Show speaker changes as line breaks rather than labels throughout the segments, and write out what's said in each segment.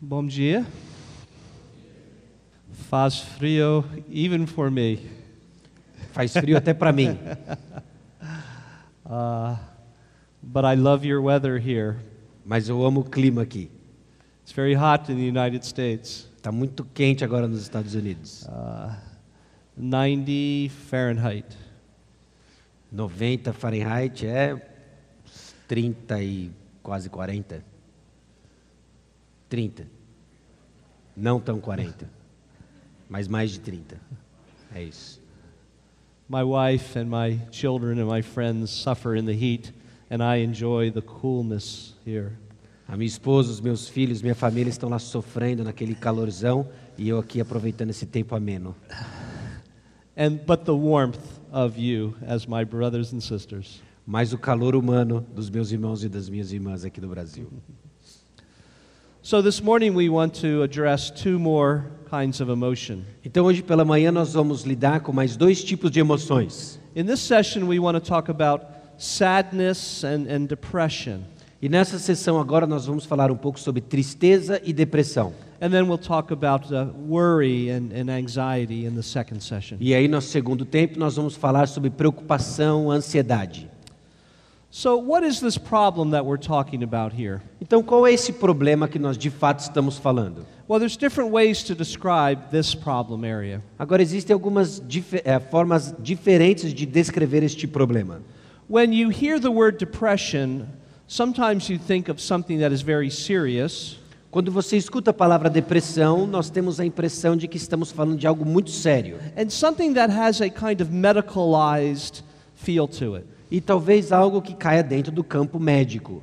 Bom dia. Faz frio even for me.
Faz frio até para mim.
Uh, but I love your weather here.
Mas eu amo o clima aqui.
It's very hot in the United States.
Está muito quente agora nos Estados Unidos.
Uh, 90 Fahrenheit.
90 Fahrenheit é 30 e quase 40. 30. Não tão 40. Mas mais de 30. É isso.
My wife and my children and my friends suffer in the heat, and I enjoy the coolness here.
A minha esposa, os meus filhos, minha família estão lá sofrendo naquele calorzão e eu aqui aproveitando esse tempo ameno.
And but the warmth of you as my brothers and sisters.
Mas o calor humano dos meus irmãos e das minhas irmãs aqui do Brasil.
So this morning we want to address two more kinds of emotion.
Então hoje pela manhã nós vamos lidar com mais dois tipos de emoções.
In this session we want to talk about sadness and, and depression.
E nessa sessão agora nós vamos falar um pouco sobre tristeza e depressão.
And then we'll talk about uh, worry and, and anxiety in the second session.
E aí no segundo tempo nós vamos falar sobre preocupação, ansiedade. Então qual é esse problema que nós de fato estamos falando?
Well, there's different ways to describe this problem area.
Agora existem algumas dife- eh, formas diferentes de descrever este problema.
When you hear the word depression, sometimes you think of something that is very serious,
Quando você escuta a palavra depressão, nós temos a impressão de que estamos falando de algo muito sério
and something that has a kind of medicalized feel to it.
E talvez algo que caia dentro do campo médico.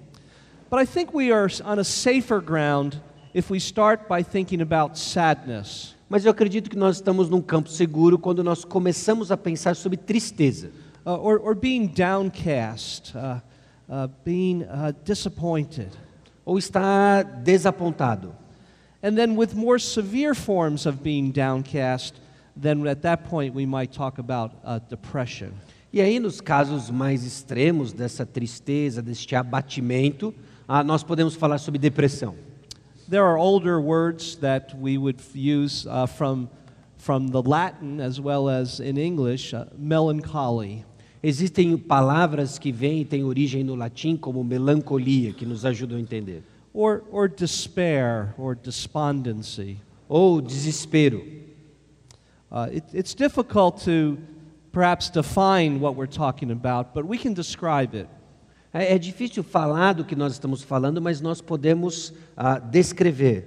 But I think we are on a safer ground if we start by thinking about sadness.
Mas eu acredito que nós estamos num campo seguro quando nós começamos a pensar sobre tristeza,
uh, or, or being downcast, uh, uh, being uh, disappointed.
ou estar desapontado.
And then, with more severe forms of being downcast, then at that point we might talk about uh, depression.
E aí, nos casos mais extremos dessa tristeza, deste abatimento, ah, nós podemos falar sobre depressão.
There are older words that we would use uh, from, from the Latin as well as in English uh, melancholy.
Existem palavras que vêm e têm origem no latim, como melancolia, que nos ajudam a entender.
Or, or despair or despondency.
Ou desespero.
Uh, it, it's difficult to perhaps define what we're talking about, but we can describe it.
É, é difícil falar do que nós estamos falando, mas nós podemos ah, descrever.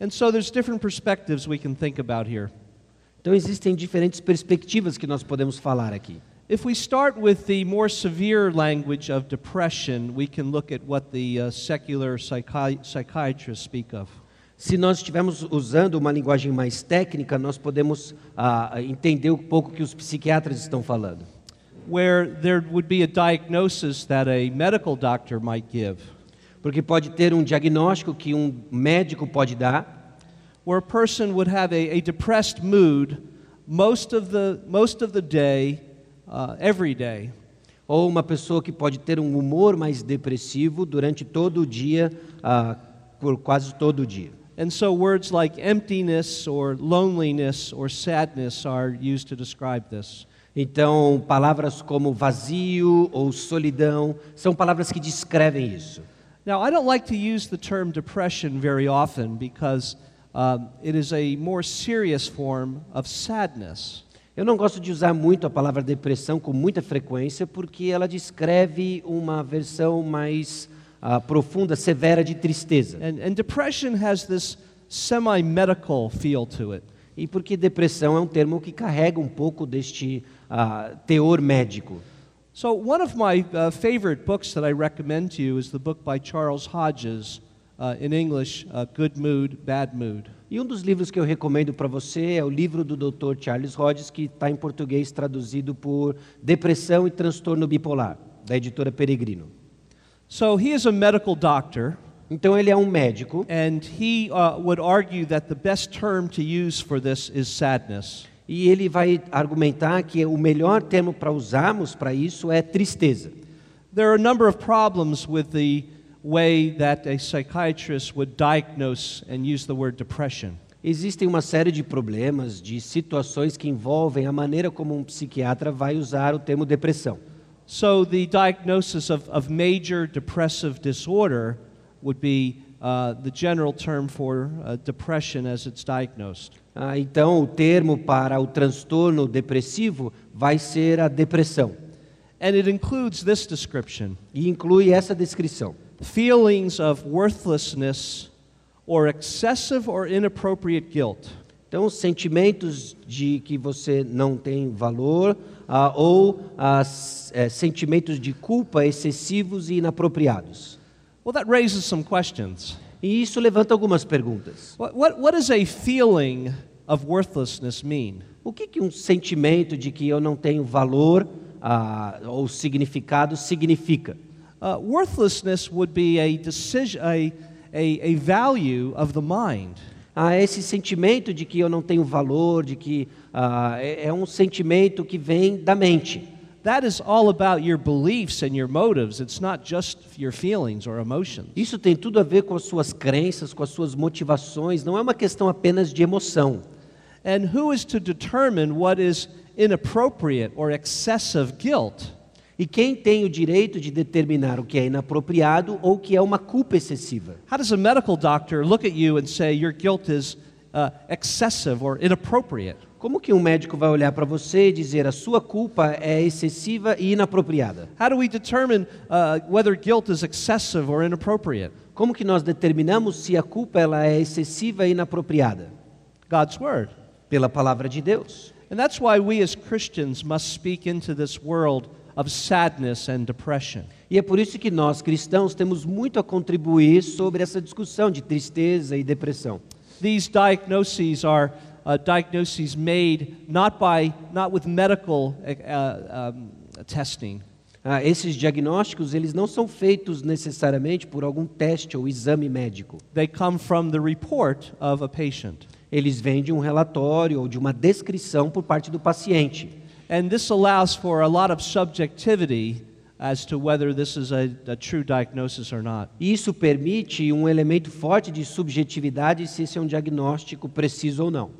And so there's different perspectives we can think about here.
Então, existem diferentes perspectivas que nós podemos falar aqui.
If we start with the more severe language of depression, we can look at what the uh, secular psychi- psychiatrists speak of.
Se nós estivermos usando uma linguagem mais técnica, nós podemos ah, entender um pouco o que os psiquiatras estão falando.
Where there would be a diagnosis that a medical doctor might give,
Porque pode ter um diagnóstico que um médico pode dar,
where a person would have a, a depressed mood most of the, most of the day, uh, every day.
ou uma pessoa que pode ter um humor mais depressivo durante todo o dia, ah, por quase todo o dia.
And so words like emptiness or loneliness or sadness are used to describe this.
Então, palavras como vazio ou solidão são palavras que descrevem isso.
Now, I don't like to use the term depression very often because um, it is a more serious form of sadness.
Eu não gosto de usar muito a palavra depressão com muita frequência, porque ela descreve uma versão mais ah, profunda, severa de tristeza.
And, and depression has this semi medical feel to it.
E porque depressão é um termo que carrega um pouco deste ah, teor médico.
So, one of my uh, favorite books that I recommend to you is the book by Charles Hodges, uh, in English, uh, Good Mood, Bad Mood.
E um dos livros que eu recomendo para você é o livro do Dr. Charles Hodges, que está em português traduzido por Depressão e Transtorno Bipolar, da editora Peregrino.
So, he is a medical doctor,
Então ele é um médico
and he uh, would argue that the best term to use for this is sadness.
e ele vai argumentar que o melhor termo para usarmos para isso é tristeza.
There are a number of problems with the, way that a psychiatrist would diagnose and use the word depression.
Existem uma série de problemas, de situações que envolvem a maneira como um psiquiatra vai usar o termo depressão.
So, the diagnosis of, of major depressive disorder would be uh, the general term for uh, depression as it's diagnosed.
Ah, então, o termo para o transtorno depressivo vai ser a depressão.
And it includes this description
E inclui essa descrição:
feelings of worthlessness or excessive or inappropriate guilt.
Então, sentimentos de que você não tem valor ah, ou ah, eh, sentimentos de culpa excessivos e inapropriados.
Well, that raises some questions.
E isso levanta algumas perguntas.
What, what, what does a feeling of worthlessness mean?
O que, que um sentimento de que eu não tenho valor ah, ou significado significa?
Uh, worthlessness would be a decision, a, a, a value of the mind.
Ah, esse sentimento de que eu não tenho valor, de que é, é um sentimento que vem da mente.
That is all about your beliefs and your motives. It's not just your feelings or emotions.
Isso tem tudo a ver com as suas crenças, com as suas motivações, não é uma questão apenas de emoção.
And who is to determine what is inappropriate or excessive guilt?
E quem tem o direito de determinar o que é inapropriado ou o que é uma culpa excessiva?
How does a medical doctor look at you and say your guilt is uh, excessive or inappropriate?
Como que um médico vai olhar para você e dizer a sua culpa é excessiva e inapropriada?
How do we determine uh, whether guilt is excessive or inappropriate?
Como que nós determinamos se a culpa ela é excessiva e inapropriada?
God's Word.
Pela palavra de Deus.
And that's why we as Christians must speak into this world of sadness and depression.
E é por isso que nós cristãos temos muito a contribuir sobre essa discussão de tristeza e depressão.
These diagnoses are uh, diagnoses made not by not with medical uh, um, testing,
Ah, esses diagnósticos eles não são feitos necessariamente por algum teste ou exame médico.
they come from the report of a patient.
Eles vêm de um relatório ou de uma descrição por parte do paciente.
And this allows for a lot of subjectivity as to whether this is a, a true diagnosis or not.
Isso permite um elemento forte de subjetividade se esse é um diagnóstico preciso ou não.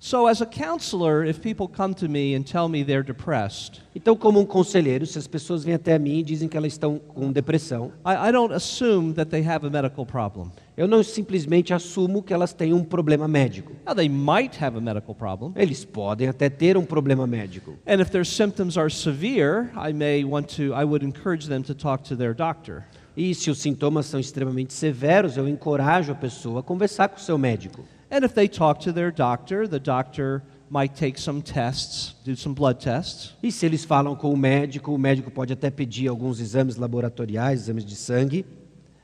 So, as a counselor, if people come to me and tell me they're depressed,
Então, como um conselheiro, se as pessoas vêm até mim e dizem que elas estão com depressão,
I, I don't assume that they have a medical problem.
eu não simplesmente assumo que elas têm um problema médico.
Now, they might have a medical problem.
Eles podem até ter um problema médico.
And if their symptoms are severe, I may want to, I would encourage them to talk to their doctor.
E se os sintomas são extremamente severos, eu encorajo a pessoa a conversar com o seu médico.
And if they talk to their doctor, the doctor might take some tests, do some blood tests,
E se eles falam com o médico, o médico pode até pedir alguns exames laboratoriais, exames de sangue,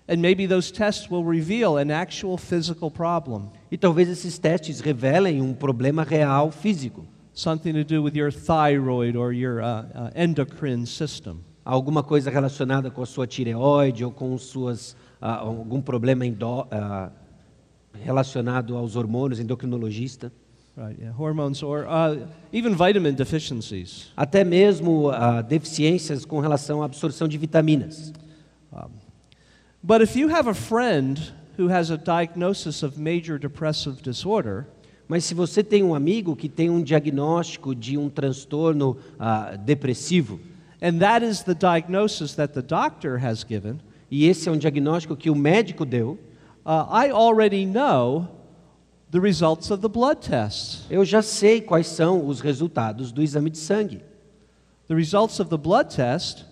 and maybe those tests will reveal an actual physical problem,
e talvez esses testes revelem um problema real físico,
something to do with your thyroid or your uh, uh, endocrine system.
alguma coisa relacionada com a sua tireoide ou com suas ah, algum problema endó, ah, relacionado aos hormônios, endocrinologista,
Right, yeah, hormones or uh, even vitamin deficiencies.
até mesmo ah, deficiências com relação à absorção de vitaminas.
But if you have a friend who has a diagnosis of major depressive disorder,
Mas se você tem um amigo que tem um diagnóstico de um transtorno ah, depressivo,
and that is the diagnosis that the doctor has given,
e esse é um diagnóstico que o médico deu,
uh, I already know the results of the blood tests.
eu já sei quais são os resultados do exame de sangue.
The results of the blood test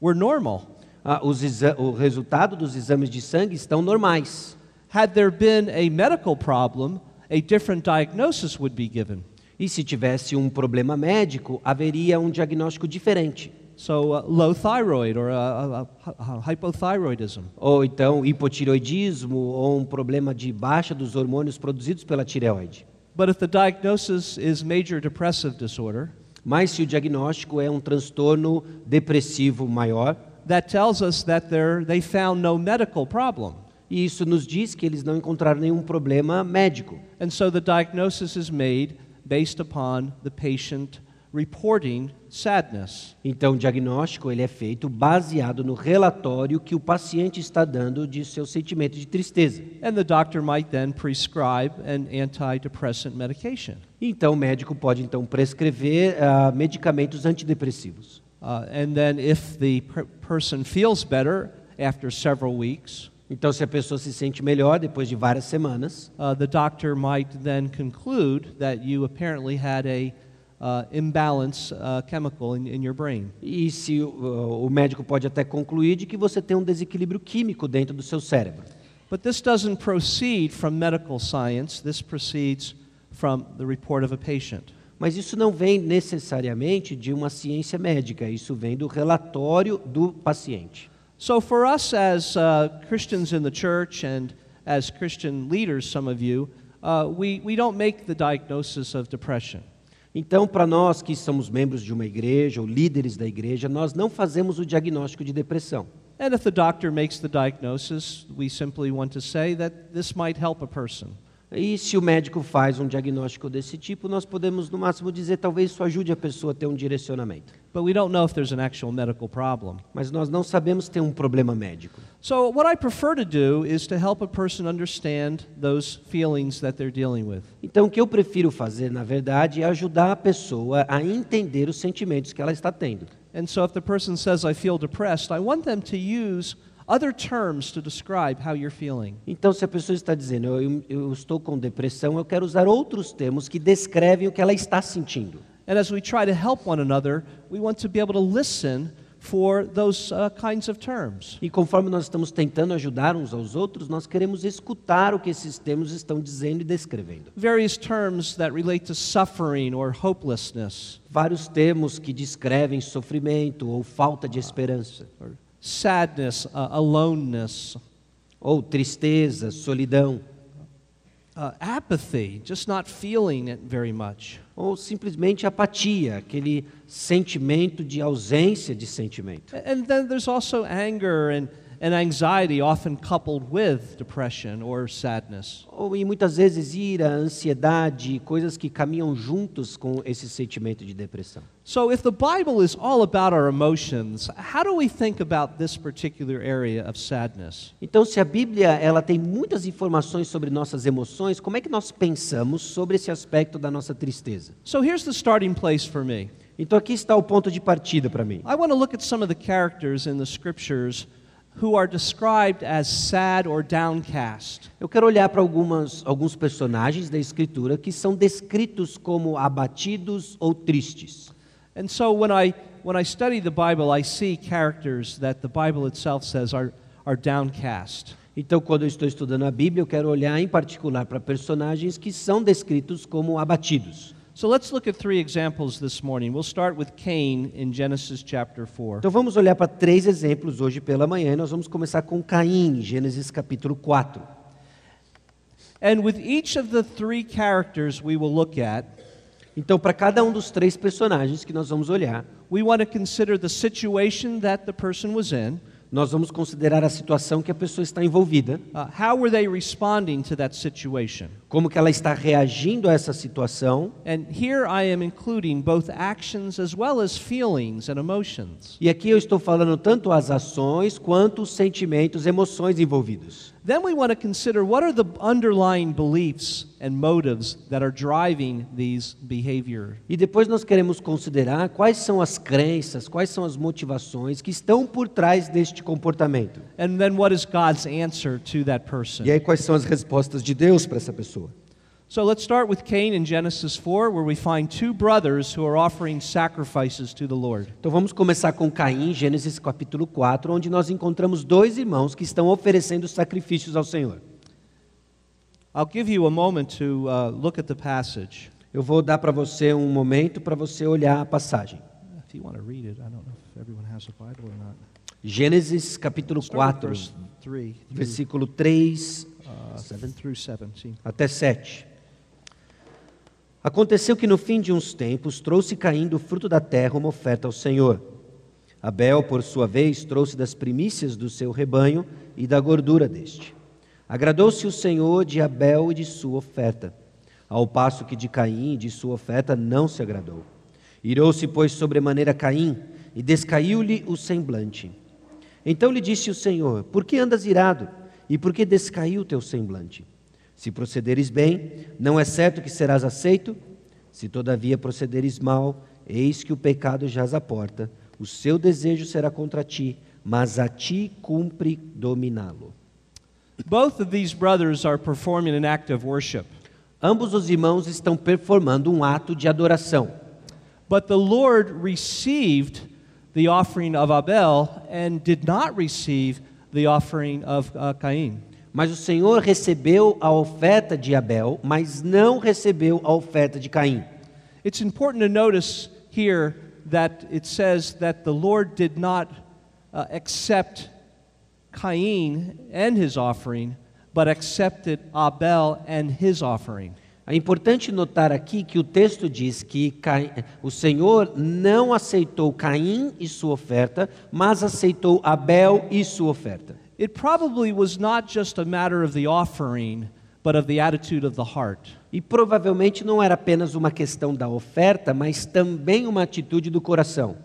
were normal.
Ah, os o resultado dos exames de sangue estão normais.
Had there been a medical problem, a different diagnosis would be given.
E se tivesse um problema médico, haveria um diagnóstico diferente.
So, uh, low thyroid or uh, uh, uh, hypothyroidism.
Ou então hipotiroidismo ou um problema de baixa dos hormônios produzidos pela tireoide.
But if the diagnosis is major depressive disorder,
Mas se o diagnóstico é um transtorno depressivo maior,
that tells us that there, they found no medical problem.
e isso nos diz que eles não encontraram nenhum problema médico.
And so the diagnosis is made based upon the patient reporting sadness.
Então, o diagnóstico ele é feito baseado no relatório que o paciente está dando de seu sentimento de tristeza.
And the doctor might then prescribe an antidepressant medication.
Então, o médico pode então prescrever ah, medicamentos antidepressivos.
Uh, and then, if the per- person feels better after several weeks,
Então, se a pessoa se sente melhor depois de várias semanas,
uh, the doctor might then conclude that you apparently had a uh, imbalance uh, chemical in, in your brain.
e se o, o médico pode até concluir de que você tem um desequilíbrio químico dentro do seu cérebro.
But this doesn't proceed from medical science. This proceeds from the report of a patient.
Mas isso não vem necessariamente de uma ciência médica, isso vem do relatório do paciente.
So, for us as uh, Christians in the church and as Christian leaders, some of you, uh, we, we don't make the diagnosis of depression.
Então, para nós que somos membros de uma igreja ou líderes da igreja, nós não fazemos o diagnóstico de depressão.
And if the doctor makes the diagnosis, we simply want to say that this might help a person.
E se o médico faz um diagnóstico desse tipo, nós podemos no máximo dizer talvez isso ajude a pessoa a ter um direcionamento.
But we don't know if there's an actual medical problem.
Mas nós não sabemos ter um problema médico.
So, what I prefer to do is to help a person understand those feelings that they're dealing with.
Então, o que eu prefiro fazer, na verdade, é ajudar a pessoa a entender os sentimentos que ela está tendo.
And so, if the person says, I feel depressed, I want them to use other terms to describe how you're feeling.
Então, se a pessoa está dizendo, eu, eu estou com depressão, eu quero usar outros termos que descrevem o que ela está sentindo.
And as we try to help one another, we want to be able to listen for those uh, kinds of terms.
E conforme nós estamos tentando ajudar uns aos outros, nós queremos escutar o que esses termos estão dizendo e descrevendo.
Various terms that relate to suffering or hopelessness,
Vários termos que descrevem sofrimento ou falta de esperança,
or sadness, uh, aloneness,
ou tristeza, solidão,
uh, apathy, just not feeling it very much.
ou simplesmente apatia, aquele sentimento de ausência de sentimento.
And then there's also anger and, and anxiety, often coupled with depression or sadness.
Ou e muitas vezes ira, ansiedade, coisas que caminham juntos com esse sentimento de depressão.
So, if the Bible is all about our emotions, how do we think about this particular area of sadness?
Então, se a Bíblia ela tem muitas informações sobre nossas emoções, como é que nós pensamos sobre esse aspecto da nossa tristeza?
So, here's the starting place for me.
Então, aqui está o ponto de partida para mim.
I want to look at some of the characters in the scriptures who are described as sad or downcast.
Eu quero olhar para algumas, alguns personagens da Escritura que são descritos como abatidos ou tristes.
And so, when I, when I study the Bible, I see characters that the Bible itself says are, are downcast.
Então, quando eu estou estudando a Bíblia, eu quero olhar em particular para personagens que são descritos como abatidos.
So let's look at three examples this morning. We'll start with Cain in Genesis chapter 4.
Então, vamos olhar para três exemplos hoje pela manhã. e Nós vamos começar com Caim, em Gênesis capítulo 4.
And with each of the three characters we will look at,
Então, para cada um dos três personagens que nós vamos olhar,
we want to consider the situation that the person was in.
Nós vamos considerar a situação que a pessoa está envolvida,
Uh, how were they responding to that situation?
como que ela está reagindo a essa situação.
And here I am including both actions as well as feelings and emotions.
E aqui eu estou falando tanto as ações quanto os sentimentos, emoções envolvidos.
Then we want to consider what are the underlying beliefs and motives that are driving these behavior.
E depois nós queremos considerar quais são as crenças, quais são as motivações que estão por trás deste comportamento.
And then what is God's answer to that person?
E aí quais são as respostas de Deus para essa pessoa.
So let's start with Cain in Genesis 4, where we find two brothers who are offering sacrifices to the Lord.
Então vamos começar com Caim, Gênesis capítulo 4, onde nós encontramos dois irmãos que estão oferecendo sacrifícios ao Senhor.
I'll give you a moment to uh, look at the passage.
Eu vou dar para você um momento para você olhar a passagem.
If you want to read it, I don't know if everyone has a Bible or not.
Gênesis capítulo
Start with
4,
verse 3 through,
versículo 3
uh, through 7. Sim.
até 7. Aconteceu que no fim de uns tempos trouxe Caim do fruto da terra uma oferta ao Senhor. Abel, por sua vez, trouxe das primícias do seu rebanho e da gordura deste. Agradou-se o Senhor de Abel e de sua oferta, ao passo que de Caim e de sua oferta não se agradou. Irou-se, pois, sobremaneira Caim, e descaiu-lhe o semblante. Então lhe disse o Senhor: Por que andas irado? E por que descaiu o teu semblante? Se procederes bem, não é certo que serás aceito? Se todavia procederes mal, eis que o pecado jaz à porta, o seu desejo será contra ti, mas a ti cumpre dominá-lo.
Both of these brothers are performing an act of worship.
Ambos os irmãos estão performando um ato de adoração.
But the Lord received the offering of Abel and did not receive the offering of uh, Cain.
Mas o Senhor recebeu a oferta de Abel, mas não recebeu a oferta de Caim.
It's important to notice here that it says that the Lord did not uh, accept Cain and his offering, but accepted Abel and his offering.
É importante notar aqui que o texto diz que Caim, o Senhor não aceitou Caim e sua oferta, mas aceitou Abel e sua oferta.
It probably was not just a matter of the offering, but of the attitude of the heart.
E provavelmente não era apenas uma questão da oferta, mas também uma atitude do coração.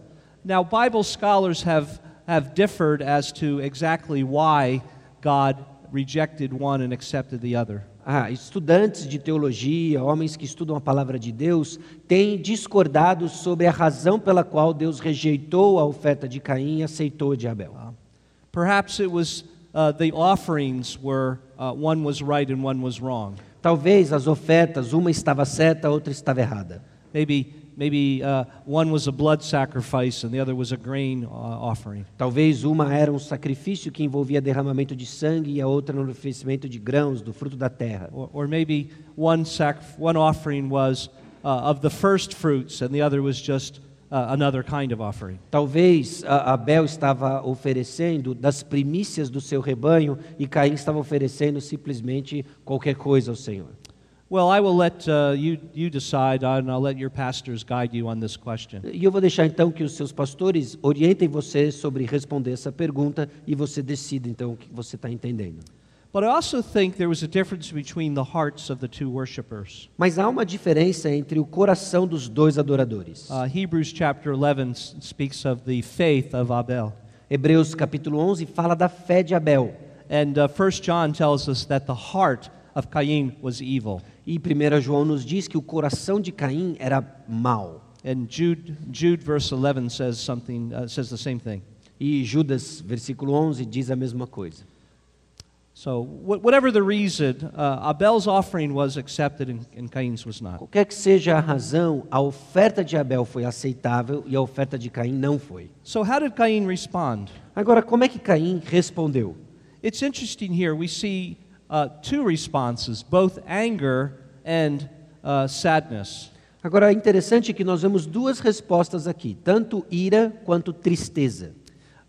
Now, Bible scholars have, have differed as to exactly why God rejected one and accepted the other.
Ah, estudantes de teologia, homens que estudam a palavra de Deus, têm discordado sobre a razão pela qual Deus rejeitou a oferta de Caim e aceitou de Abel.
Perhaps it was uh, the offerings were uh, one was right and one was wrong.
Talvez as ofertas, uma estava certa, a outra estava errada.
Maybe maybe uh, one was a blood sacrifice and the other was a grain uh, offering.
Talvez uma era um sacrifício que envolvia derramamento de sangue e a outra no oferecimento de grãos, do fruto da terra.
Or, or maybe one sac- one offering was uh, of the first fruits and the other was just uh, another kind of offering.
Talvez Abel estava oferecendo das primícias do seu rebanho e Caim estava oferecendo simplesmente qualquer coisa ao Senhor.
Well, I will let uh, you you decide, and I'll let your pastors guide you on this question.
E eu vou deixar então que os seus pastores orientem você sobre responder essa pergunta e você decida então o que você está entendendo.
But I also think there was a difference between the hearts of the two worshipers.
Mas há uma diferença entre o coração dos dois adoradores.
Uh, Hebrews chapter 11 s- speaks of the faith of Abel.
Hebreus capítulo 11 fala da fé de Abel.
And uh, 1 John tells us that the heart of Cain was evil.
E 1 João nos diz que o coração de Caim era mau.
And Jude, Jude verse 11 says something, uh, says the same thing.
E Judas, versículo 11, diz a mesma coisa.
So, wh- whatever the reason, uh, Abel's offering was accepted and, and Cain's was not.
Qualquer que seja a razão, a oferta de Abel foi aceitável e a oferta de Caim não foi.
So, how did Cain respond?
Agora, como é que Caim respondeu?
It's interesting here. We see uh, two responses, both anger and uh, sadness.
Agora, é interessante que nós vemos duas respostas aqui, tanto ira quanto tristeza.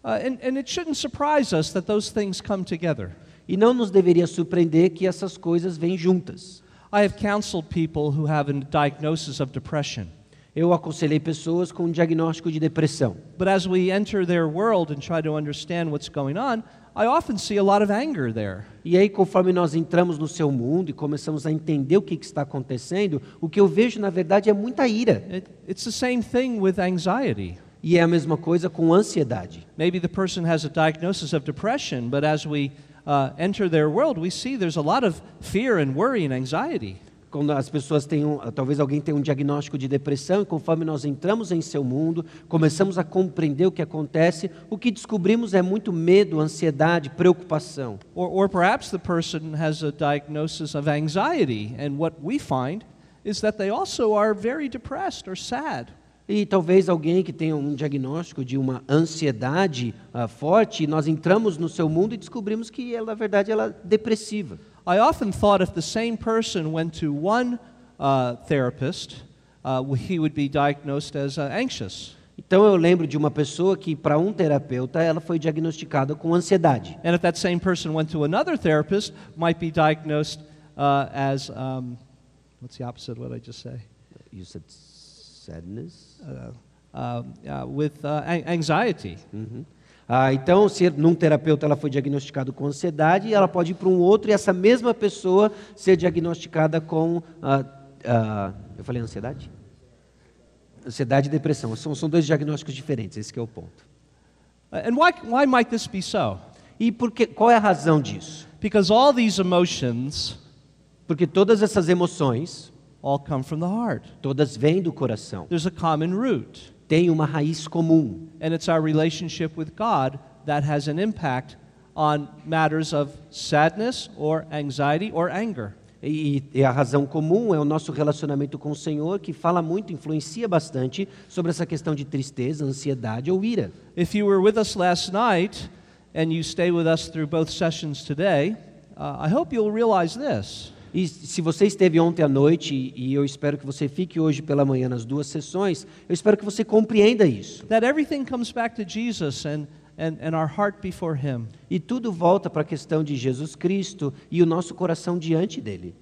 Uh, and, and it shouldn't surprise us that those things come together.
E não nos deveria surpreender que essas coisas vêm juntas.
I have counseled people who have a diagnosis of depression.
Eu aconselhei pessoas com um diagnóstico de depressão.
But as we enter their world and try to understand what's going on, I often see a lot of anger there.
E aí, conforme nós entramos no seu mundo e começamos a entender o que, que está acontecendo, o que eu vejo, na verdade, é muita ira.
It, it's the same thing with anxiety.
E é a mesma coisa com ansiedade.
Maybe the person has a diagnosis of depression, but as we uh, enter their world, we see there's a lot of fear and worry and anxiety.
Quando as pessoas têm, um, talvez alguém tenha um diagnóstico de depressão, e conforme nós entramos em seu mundo, começamos a compreender o que acontece, o que descobrimos é muito medo, ansiedade, preocupação.
Or, or perhaps the person has a diagnosis of anxiety, and what we find is that they also are very depressed or sad.
E talvez alguém que tenha um diagnóstico de uma ansiedade ah, forte, nós entramos no seu mundo e descobrimos que ela, na verdade, ela é depressiva.
I often thought if the same person went to one uh, therapist, uh, he would be diagnosed as uh, anxious.
Então eu lembro de uma pessoa que, para um terapeuta, ela foi diagnosticada com ansiedade.
And if that same person went to another therapist, might be diagnosed uh, as um, what's the opposite of what I just say?
You said sadness?
Uh, uh, uh, with an- anxiety.
Uhum. Ah, então, se num terapeuta ela foi diagnosticada com ansiedade, ela pode ir para um outro e essa mesma pessoa ser diagnosticada com. ah, ah, eu falei ansiedade? Ansiedade e depressão são, são dois diagnósticos diferentes, esse é o ponto.
And why, why might this be so?
E por que, qual é a razão disso?
Because all these emotions
Porque todas essas emoções,
all come from the heart.
todas vêm do coração.
There's a common root,
Tem uma raiz comum.
and it's our relationship with God that has an impact on matters of sadness or anxiety or anger.
E, e a razão comum é o nosso relacionamento com o Senhor, que fala muito, influencia bastante sobre essa questão de tristeza, ansiedade ou ira.
If you were with us last night and you stay with us through both sessions today, uh, I hope you'll realize this.
E se você esteve ontem à noite, e eu espero que você fique hoje pela manhã nas duas sessões, eu espero que você compreenda isso.
That everything comes back to Jesus and, and, and our heart before Him.
E tudo volta para a questão de Jesus Cristo e o nosso coração diante dele.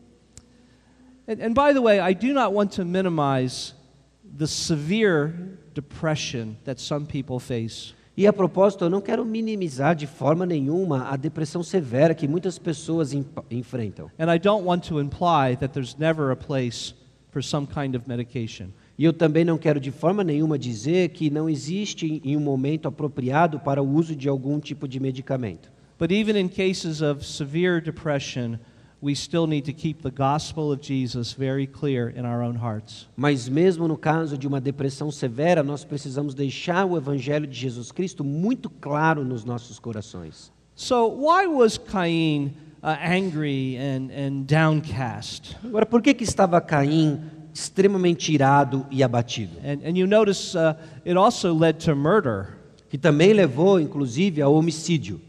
And, and by the way, I do not want to minimize the severe depression that some people face.
E a propósito, eu não quero minimizar de forma nenhuma a depressão severa que muitas pessoas enfrentam.
And I don't want to imply that there's never a place for some kind of medication.
E eu também não quero de forma nenhuma dizer que não existe em um momento apropriado para o uso de algum tipo de medicamento.
But even in cases of severe depression, we still need to keep the gospel of Jesus very clear in our own hearts.
Mas mesmo no caso de uma depressão severa, nós precisamos deixar o evangelho de Jesus Cristo muito claro nos nossos corações.
So, why was Cain uh, angry and, and downcast?
Agora, por que que estava Caim extremamente irado e abatido?
And, and you notice uh, it also led to murder.
Que também levou, inclusive, ao homicídio.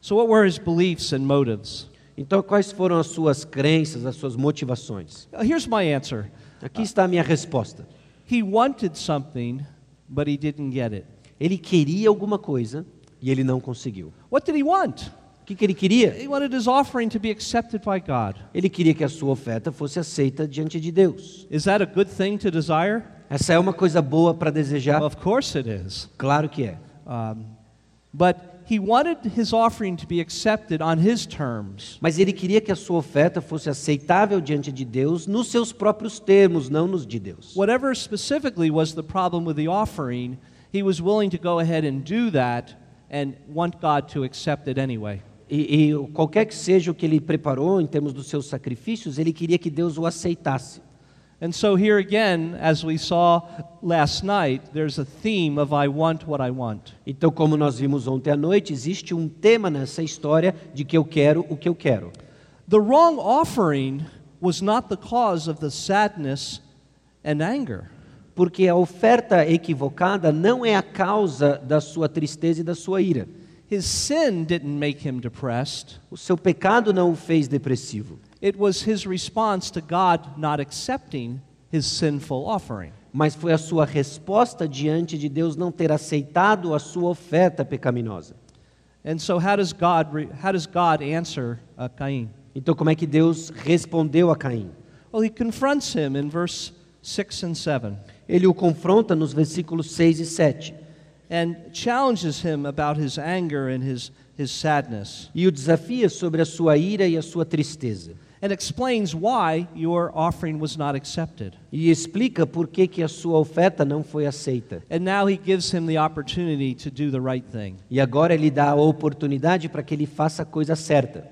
So, what were his beliefs and motives?
Então, quais foram as suas crenças, as suas motivações?
Uh, Here's my answer
Aqui está a minha resposta.
He wanted something, but he didn't get it.
Ele queria alguma coisa e ele não conseguiu.
What did he want?
O que, que ele queria?
He wanted his offering to be accepted by God.
Ele queria que a sua oferta fosse aceita diante de Deus.
Is that a good thing to desire?
Essa é uma coisa boa para desejar?
Of course it is.
Claro que é.
Um, but he wanted his offering to be accepted on his terms.
Mas ele queria que a sua oferta fosse aceitável diante de Deus nos seus próprios termos, não nos de Deus.
Whatever specifically was the problem with the offering, he was willing to go ahead and do that and want God to accept it anyway.
E, e qualquer que seja o que ele preparou em termos dos seus sacrifícios, ele queria que Deus o aceitasse.
And so, here again, as we saw last night, there's a theme of I want what I want.
Então, como nós vimos ontem à noite, existe um tema nessa história de que eu quero o que eu quero.
The wrong offering was not the cause of the sadness and anger.
Porque a oferta equivocada não é a causa da sua tristeza e da sua ira.
His sin didn't make him depressed.
O seu pecado não o fez depressivo,
It was his response to God not accepting his sinful offering.
mas foi a sua resposta diante de Deus não ter aceitado a sua oferta pecaminosa.
And so, how does God, how does God answer uh, Cain?
Então, como é que Deus respondeu a Caim?
Well, he confronts him in verse 6 and 7
Ele o confronta nos versículos 6 e 7
and challenges him about his anger and his, his sadness
e o desafia sobre a sua ira e a sua tristeza.
And explains why your offering was not accepted.
E explica por que, que a sua oferta não foi aceita.
And now he gives him the opportunity to do the right thing.
E agora ele dá a oportunidade para que ele faça a coisa certa.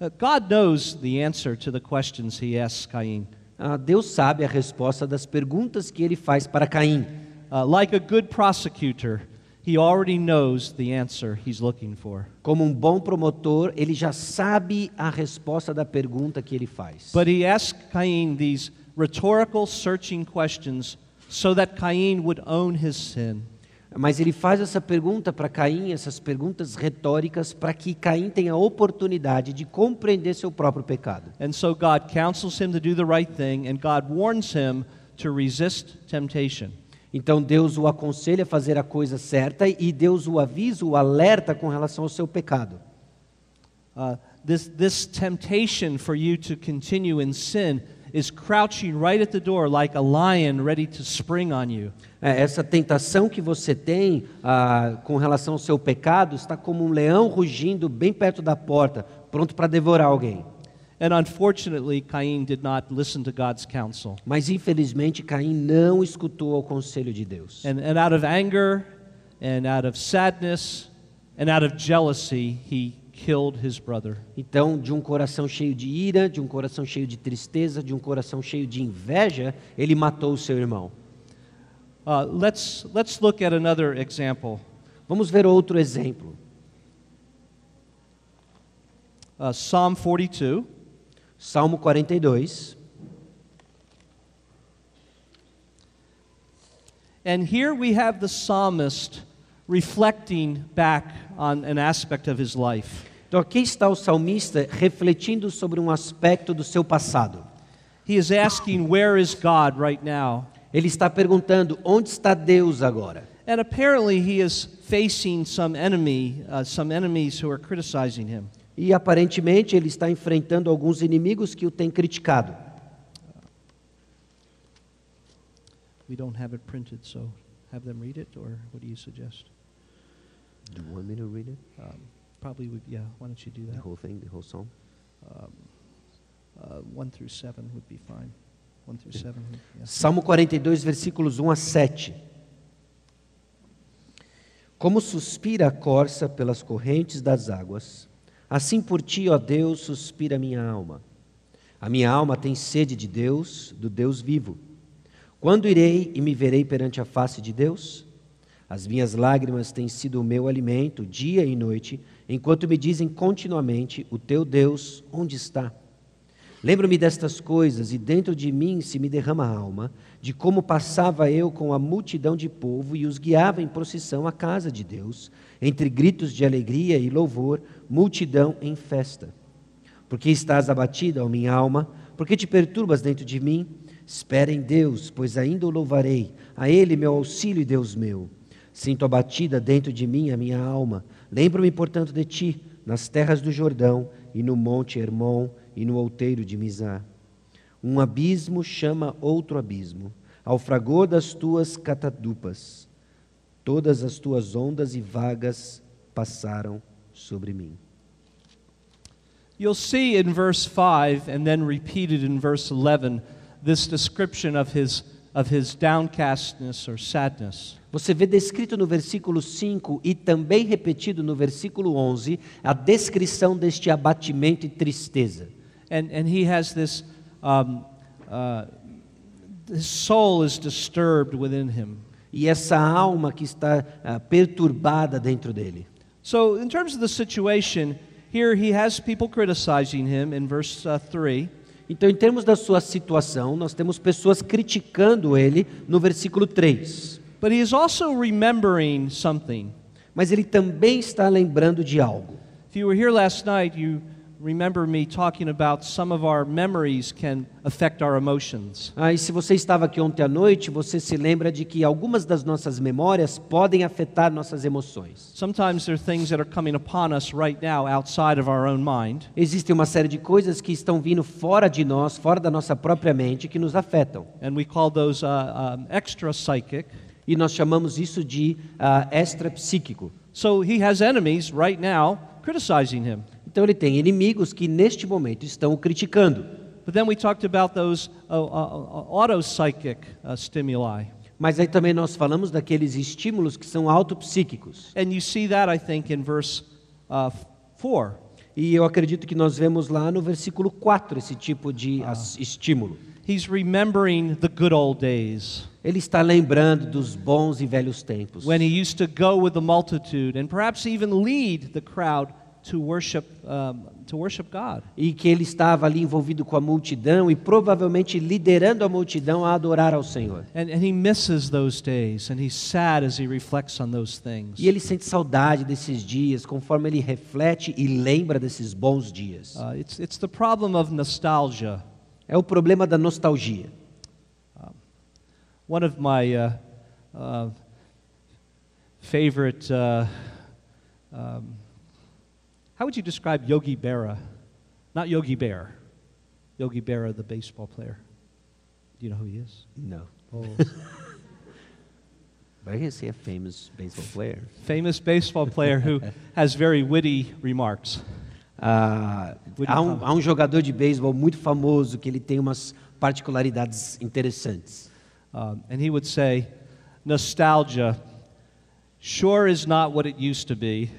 Uh, God knows the answer to the questions he asks Cain.
Ah, Deus sabe a resposta das perguntas que ele faz para Caim.
Uh, like a good prosecutor, he already knows the answer he's looking for.
Como um bom promotor, ele já sabe a resposta da pergunta que ele faz.
But he asks Cain these rhetorical, searching questions so that Cain would own his sin.
Mas ele faz essa pergunta para Caim, essas perguntas retóricas, para que Caim tenha a oportunidade de compreender seu próprio pecado.
And so God counsels him to do the right thing, and God warns him to resist temptation.
Então Deus o aconselha a fazer a coisa certa e Deus o avisa, o alerta com relação ao seu pecado.
Uh, this, this temptation for you to continue in sin is crouching right at the door like a lion ready to spring on you.
É, essa tentação que você tem ah, com relação ao seu pecado está como um leão rugindo bem perto da porta, pronto para devorar alguém.
And unfortunately, Cain did not listen to God's counsel.
Mas infelizmente Caim não escutou ao conselho de Deus.
And, and out of anger and out of sadness and out of jealousy, he killed his brother.
Então, de um coração cheio de ira, de um coração cheio de tristeza, de um coração cheio de inveja, ele matou o seu irmão.
Uh, let's, let's look at another example.
Vamos ver outro exemplo.
Uh, Psalm 42.
Salmo 42.
And here we have the psalmist reflecting back on an aspect of his life.
Então aqui está o salmista refletindo sobre um aspecto do seu passado.
He is asking, Where is God right now?
Ele está perguntando: onde está Deus agora?
And apparently he is facing some enemy, uh, some enemies who are criticizing him.
E aparentemente ele está enfrentando alguns inimigos que o têm criticado.
We don't have it printed, so have them read it, or what do you suggest?
Do you want me to read it?
Um, probably would, yeah, why don't you do
The
that?
whole thing, the whole song?
Um, uh, one through seven would be fine. One through seven, would- yes.
Salmo 42, versículos 1 a 7. Como suspira a corça pelas correntes das águas, assim por ti, ó Deus, suspira minha alma. A minha alma tem sede de Deus, do Deus vivo. Quando irei e me verei perante a face de Deus? As minhas lágrimas têm sido o meu alimento, dia e noite, enquanto me dizem continuamente: O teu Deus, onde está? Lembro-me destas coisas e dentro de mim se me derrama a alma, de como passava eu com a multidão de povo e os guiava em procissão à casa de Deus, entre gritos de alegria e louvor, multidão em festa. Porque estás abatida, ó minha alma? Porque te perturbas dentro de mim? Espera em Deus, pois ainda o louvarei, a Ele meu auxílio e Deus meu. Sinto abatida dentro de mim a minha alma. Lembro-me, portanto, de ti, nas terras do Jordão, e no monte Hermon, e no outeiro de Mizar. Um abismo chama outro abismo, ao fragor das tuas catadupas. Todas as tuas ondas e vagas passaram sobre mim.
You'll see in verse 5 and then repeated in verse 11 this description of his, of his downcastness or sadness.
Você vê descrito no versículo 5 e também repetido no versículo 11 a descrição deste abatimento e tristeza.
And, and he has this, um, uh, his soul is disturbed within him.
E essa alma que está ah, perturbada dentro dele.
So, in terms of the situation, here he has people criticizing him in verse uh, 3.
Então, em termos da sua situação, nós temos pessoas criticando ele no versículo 3.
But he is also remembering something.
Mas ele também está lembrando de algo.
If you were here last night, you remember me talking about some of our memories can affect our emotions.
Ah, e se você estava aqui ontem à noite, você se lembra de que algumas das nossas memórias podem afetar nossas emoções.
Sometimes there are things that are coming upon us right now outside of our own mind.
Existem uma série de coisas que estão vindo fora de nós, fora da nossa própria mente, que nos afetam.
And we call those uh, um, extra psychic.
E nós chamamos isso de ah, extrapsíquico.
So he has enemies right now criticizing him.
Então ele tem inimigos que neste momento estão o criticando.
But then we talked about those uh, uh, auto psychic uh, stimuli.
Mas aí também nós falamos daqueles estímulos que são autopsíquicos.
And you see that, I think, in verse uh, 4.
E eu acredito que nós vemos lá no versículo 4 esse tipo de as- estímulo.
He's remembering the good old days
Ele está lembrando dos bons e velhos tempos.
when he used to go with the multitude and perhaps even lead the crowd to worship, um, to worship God.
E que ele estava ali envolvido com a multidão e provavelmente liderando a multidão a adorar ao Senhor.
And, and he misses those days, and he's sad as he reflects on those things.
E ele sente saudade desses dias, conforme ele reflete e lembra desses bons dias.
Uh, it's, it's the problem of nostalgia.
É o problema da nostalgia.
One of my uh, uh, favorite, uh, um, how would you describe Yogi Berra? Not Yogi Bear. Yogi Berra, the baseball player. Do you know who he is?
Não.
Oh.
But I can say a famous baseball player.
Famous baseball player who has very witty remarks. Woody
há, um, há um jogador de beisebol muito famoso que ele tem umas particularidades interessantes.
Um, and he would say, Nostalgia sure is not what it used to be,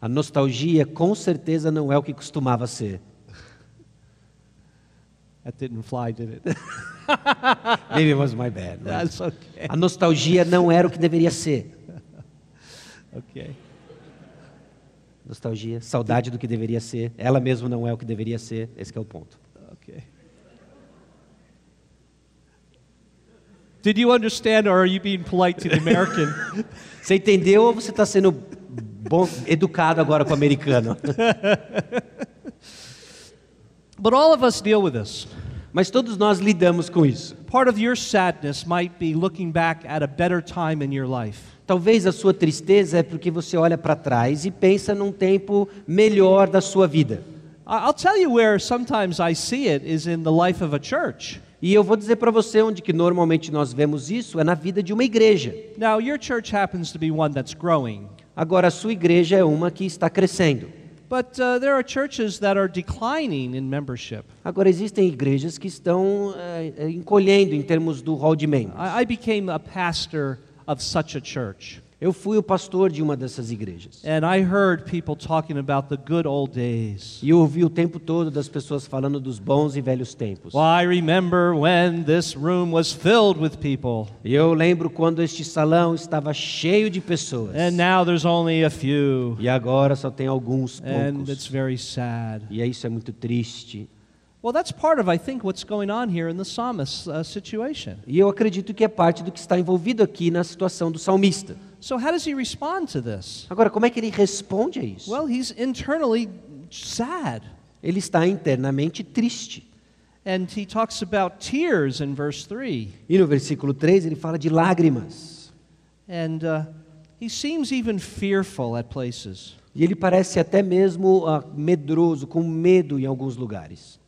A nostalgia com certeza não é o que costumava ser.
that didn't fly, did it?
Maybe it was my bad.
okay.
A nostalgia não era o que deveria ser.
Okay.
Nostalgia, saudade do que deveria ser. Ela mesma não é o que deveria ser. Esse é o ponto.
Okay. Did you understand, or are you being polite to the American?
Você entendeu ou você está sendo bom, educado agora com o americano?
but all of us deal with this.
Mas todos nós lidamos com isso.
Part of your sadness might be looking back at a better time in your life.
Talvez a sua tristeza é porque você olha para trás e pensa num tempo melhor da sua vida.
I'll tell you where sometimes I see it is in the life of a church.
E eu vou dizer para você onde que normalmente nós vemos isso é na vida de uma igreja.
Now, your church happens to be one that's growing,
Agora a sua igreja é uma que está crescendo.
but uh, there are churches that are declining in membership.
Agora existem igrejas que estão eh, encolhendo em termos do hall de membros.
I, I became a pastor of such a church,
Eu fui o pastor de uma dessas igrejas.
and I heard people talking about the good old days.
E eu ouvi o tempo todo das pessoas falando dos bons e velhos tempos.
Well, I remember when this room was filled with people,
E eu lembro quando este salão estava cheio de pessoas.
and now there's only a few,
E agora só tem alguns
and it's
poucos.
very sad.
E isso é muito triste.
Well, that's part of, I think, what's going on here in the psalmist uh, situation.
E eu acredito que é parte do que está envolvido aqui na situação do salmista.
So, how does he respond to this?
Agora, como é que ele responde a isso?
Well, he's internally sad.
Ele está internamente triste.
And he talks about tears in verse 3.
E no versículo 3 ele fala de lágrimas.
And uh, he seems even fearful at places.
E ele parece até mesmo ah, medroso, com medo em alguns lugares.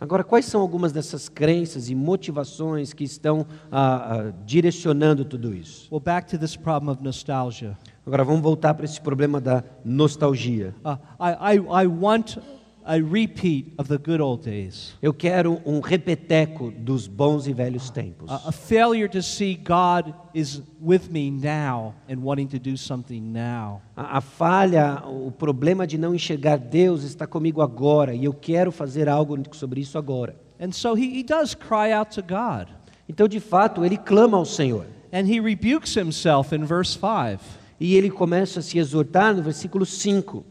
Agora, quais são algumas dessas crenças e motivações que estão ah, ah, direcionando tudo isso?
Well, back to this problem of nostalgia.
Agora, vamos voltar para esse problema da nostalgia.
Uh, I, I, I want a repeat of the good old days.
Eu quero um repeteco dos bons e velhos tempos.
A, a failure to see God is with me now and wanting to do something now.
A, a falha, o problema de não enxergar Deus está comigo agora e eu quero fazer algo sobre isso agora.
And so he, he does cry out to God.
Então, de fato, ele clama ao Senhor.
And he rebukes himself in verse 5.
E ele começa a se exortar no versículo 5.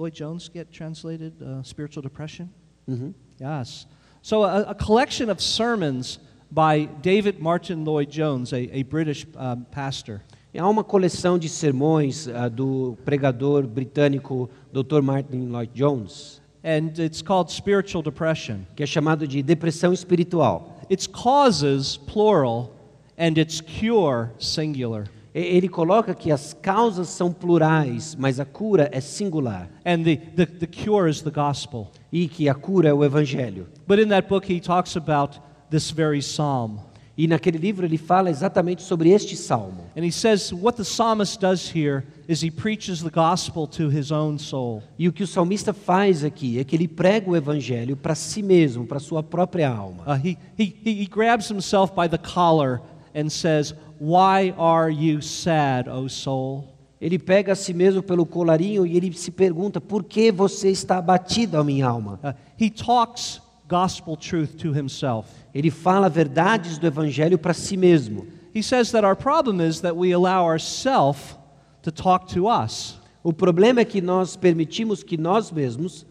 Lloyd Jones get translated uh, spiritual depression?
Uhum.
Yes. So, a, a collection of sermons by David Martin Lloyd Jones, a, a British um, pastor.
Há uma coleção de sermões ah, do pregador britânico Dr. Martin Lloyd Jones,
And it's called spiritual depression.
que é chamado de depressão espiritual.
Its causes, plural, and its cure, singular.
Ele coloca que as causas são plurais, mas a cura é singular.
And the, the, the cure is the gospel.
E que a cura é o evangelho.
But in that book, he talks about this very psalm.
E naquele livro ele fala exatamente sobre este salmo.
And he says what the psalmist does here is he preaches the gospel to his own soul.
E o que o salmista faz aqui é que ele prega o evangelho para si mesmo, para sua própria alma.
Uh, he, he he grabs himself by the collar and says, Why are you sad, O soul?
Ele pega a si mesmo pelo colarinho e ele se pergunta: por que você está abatido, a minha alma?
Uh, he talks gospel truth to himself.
Ele fala verdades do evangelho para si mesmo.
He says that our problem is that we allow ourself to talk to us.
O problema é que nós permitimos que nós mesmos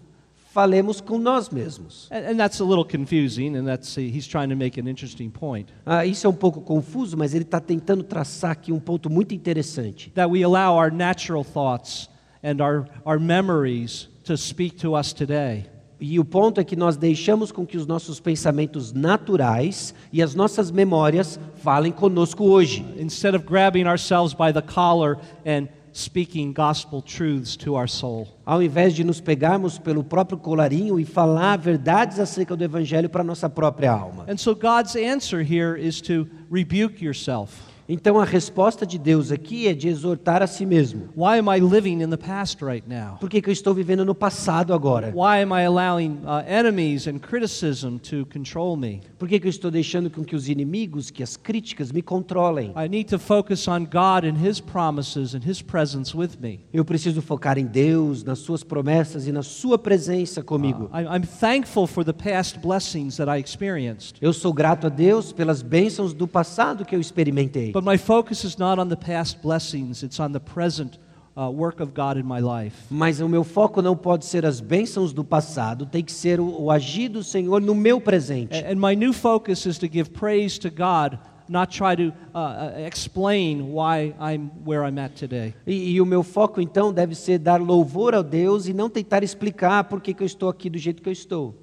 falemos com nós mesmos.
And, and that's a little confusing, and that's, he's trying to make an interesting point.
Ah, isso é um pouco confuso, mas ele está tentando traçar aqui um ponto muito interessante.
That we allow our natural thoughts and our, our memories to speak to us today.
E o ponto é que nós deixamos com que os nossos pensamentos naturais e as nossas memórias falem conosco hoje.
Instead of grabbing ourselves by the collar and speaking gospel truths to our soul.
Ao invés de nos pegarmos pelo próprio colarinho e falar verdades acerca do evangelho para nossa própria alma.
And so God's answer here is to rebuke yourself.
Então a resposta de Deus aqui é de exortar a si mesmo.
Why am I living in the past right now?
Por que, que eu estou vivendo no passado agora?
Why am I allowing uh, enemies and criticism to control me?
Por que, que eu estou deixando com que os inimigos, que as críticas me controlem?
I need to focus on God and His promises and His presence with me.
Eu preciso focar em Deus, nas suas promessas e na sua presença comigo.
I, I'm thankful for the past blessings that I experienced.
Eu sou grato a Deus pelas bênçãos do passado que eu experimentei.
But my focus is not on the past blessings, it's on the present uh, work of God in my life.
Mas o meu foco não pode ser as bênçãos do passado, tem que ser o, o agir do Senhor no meu presente.
And, and my new focus is to give praise to God, not try to uh, uh, explain why I'm where I'm at today.
E, e o meu foco então deve ser dar louvor a Deus e não tentar explicar por que, que eu estou aqui do jeito que eu estou.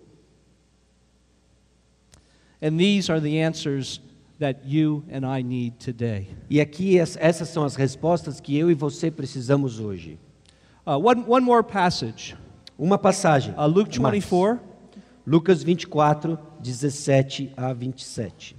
And these are the answers that you and I need today.
E aqui es- essas são as respostas que eu e você precisamos hoje.
Uh, one, one more passage
Uma passagem.
uh, Luke
mais.
24.
Lucas 24, 17 a 27.